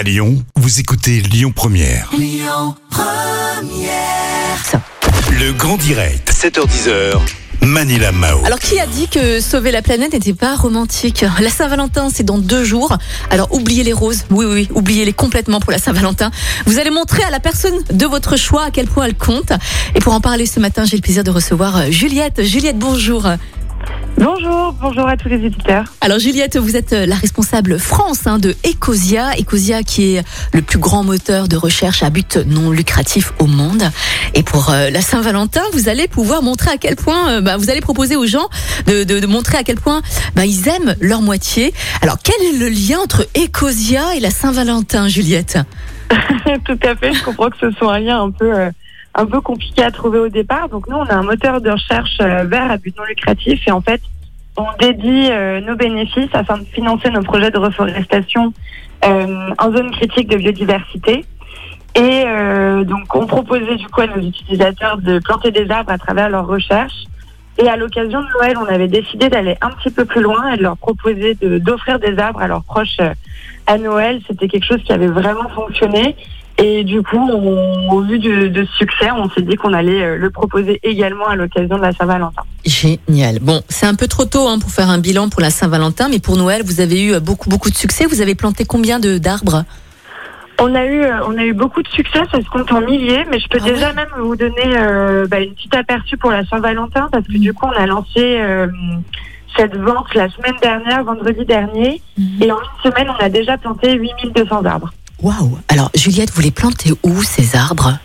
À Lyon, vous écoutez Lyon Première. Le grand direct, 7h10h. Manila Mao. Alors, qui a dit que sauver la planète n'était pas romantique? La Saint-Valentin, c'est dans deux jours. Alors, oubliez les roses. Oui, oui, oui, oubliez-les complètement pour la Saint-Valentin. Vous allez montrer à la personne de votre choix à quel point elle compte. Et pour en parler ce matin, j'ai le plaisir de recevoir euh, Juliette. Juliette, bonjour. Bonjour, bonjour à tous les éditeurs. Alors Juliette, vous êtes euh, la responsable France hein, de Ecosia, Ecosia qui est le plus grand moteur de recherche à but non lucratif au monde. Et pour euh, la Saint-Valentin, vous allez pouvoir montrer à quel point, euh, bah, vous allez proposer aux gens de, de- de montrer à quel point bah, ils aiment leur moitié. Alors quel est le lien entre Ecosia et la Saint-Valentin, Juliette? Tout à fait, je comprends que ce soit un lien un peu, euh, un peu compliqué à trouver au départ. Donc nous, on a un moteur de recherche euh, vert à but non lucratif et en fait, on dédie euh, nos bénéfices afin de financer nos projets de reforestation euh, en zone critique de biodiversité. Et euh, donc, on proposait du coup à nos utilisateurs de planter des arbres à travers leurs recherches. Et à l'occasion de Noël, on avait décidé d'aller un petit peu plus loin et de leur proposer d'offrir des arbres à leurs proches à Noël. C'était quelque chose qui avait vraiment fonctionné. Et du coup, on- au vu de, de ce succès, on s'est dit qu'on allait euh, le proposer également à l'occasion de la Saint-Valentin. Génial. Bon, c'est un peu trop tôt hein, pour faire un bilan pour la Saint-Valentin, mais pour Noël, vous avez eu beaucoup, beaucoup de succès. Vous avez planté combien de d'arbres? On a eu, euh, on a eu beaucoup de succès, ça se compte en milliers, mais je peux Ah déjà ouais? même vous donner euh, bah, une petite aperçu pour la Saint-Valentin parce que du coup, on a lancé euh, cette vente la semaine dernière, vendredi dernier, et en une semaine, on a déjà planté 8200 arbres. Waouh Alors, Juliette, vous les plantez où ces arbres?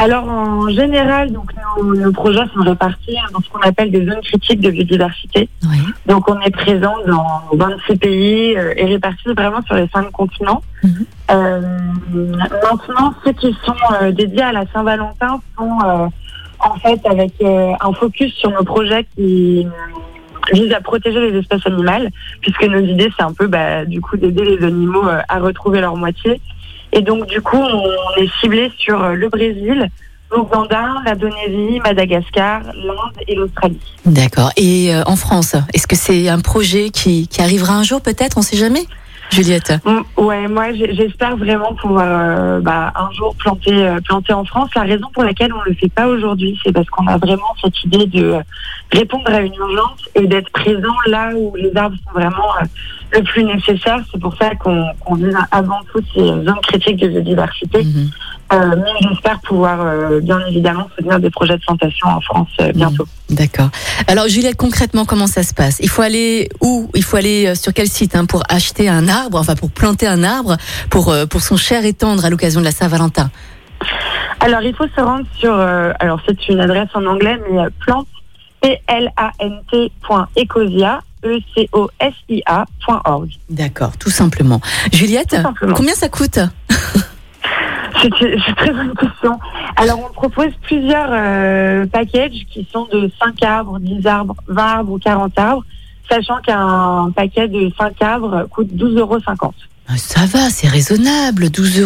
Alors en général, donc nos, nos projets sont répartis dans ce qu'on appelle des zones critiques de biodiversité. Oui. Donc on est présent dans 26 pays euh, et répartis vraiment sur les cinq continents. Mhm. Euh, maintenant, ceux qui sont euh, dédiés à la Saint-Valentin sont en fait avec un focus sur nos projets qui visent à protéger les espèces animales, puisque nos idées c'est un peu bah, du coup d'aider les animaux euh, à retrouver leur moitié. Et donc du coup on est ciblé sur euh, le Brésil, l'Ouganda, l'Indonésie, Madagascar, l'Inde et l'Australie. D'accord. Et euh, en France, est-ce que c'est un projet qui, qui arrivera un jour peut-être? On sait jamais? Juliette Ouais, moi j'espère vraiment pouvoir euh, bah, un jour planter euh, planter en France. La raison pour laquelle on le fait pas aujourd'hui, c'est parce qu'on a vraiment cette idée de répondre à une urgence et d'être présent là où les arbres sont vraiment euh, le plus nécessaire. C'est pour ça qu'on vise avant tout ces zones critiques de biodiversité. Mhm. Euh, mais j'espère pouvoir euh, bien évidemment soutenir des projets de plantation en France euh, bientôt. D'accord. Alors Juliette, concrètement, comment ça se passe? Il faut aller où? Il faut aller euh, sur quel site hein, pour acheter un arbre, enfin pour planter un arbre pour, euh, pour son cher et tendre à l'occasion de la Saint-Valentin? Alors, il faut se rendre sur. euh, alors, c'est une adresse en anglais, mais plante, P-L-A-N-T point ecosia, E E-C-O-S-I-A point org. D'accord, tout simplement. Juliette, Tout simplement. combien ça coûte? C'est une très bonne question. Alors, on propose plusieurs euh, packages qui sont de 5 arbres, 10 arbres, 20 arbres ou 40 arbres, sachant qu'un paquet de 5 arbres coûte 12,50 euros. Ah, Ça va, c'est raisonnable. 12,50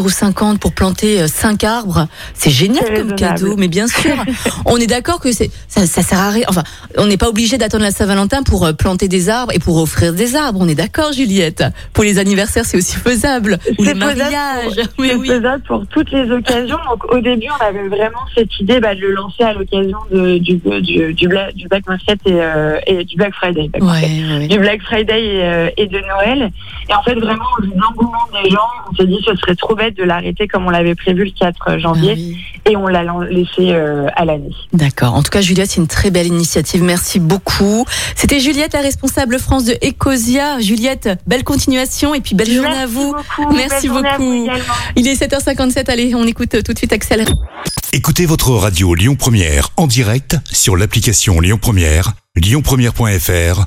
euros pour planter 5 arbres. C'est génial comme cadeau, mais bien sûr. on est d'accord que c'est, ça, ça sert à rien. Enfin, on n'est pas obligé d'attendre la Saint-Valentin pour euh, planter des arbres et pour offrir des arbres. On est d'accord, Juliette. Pour les anniversaires, c'est aussi faisable. Ou les mariages. pour- Oui, faisable pour toutes les occasions. Donc, au début, on avait vraiment cette idée bah, de le lancer à l'occasion de- du, du, du, Black, du Black Market et, euh, et du Black Friday. Black. Ouais, ouais. du Black Friday et, euh, et de Noël. Et en fait, vraiment, de l'engouement des gens, on s'est dit que ce serait trop bête de l'arrêter comme on l'avait prévu le 4 janvier. Ah oui. Et on l'a laissé euh, à l'année. D'accord. En tout cas, Juliette, c'est une très belle initiative. Merci beaucoup. C'était Juliette, la responsable France de Ecosia. Juliette, belle continuation et puis belle journée à vous. beaucoup. Merci beaucoup. Il est 7h57. Allez, on écoute tout de suite Accélère. Écoutez votre radio Lyon Première en direct sur l'application Lyon Première, lyonpremière.fr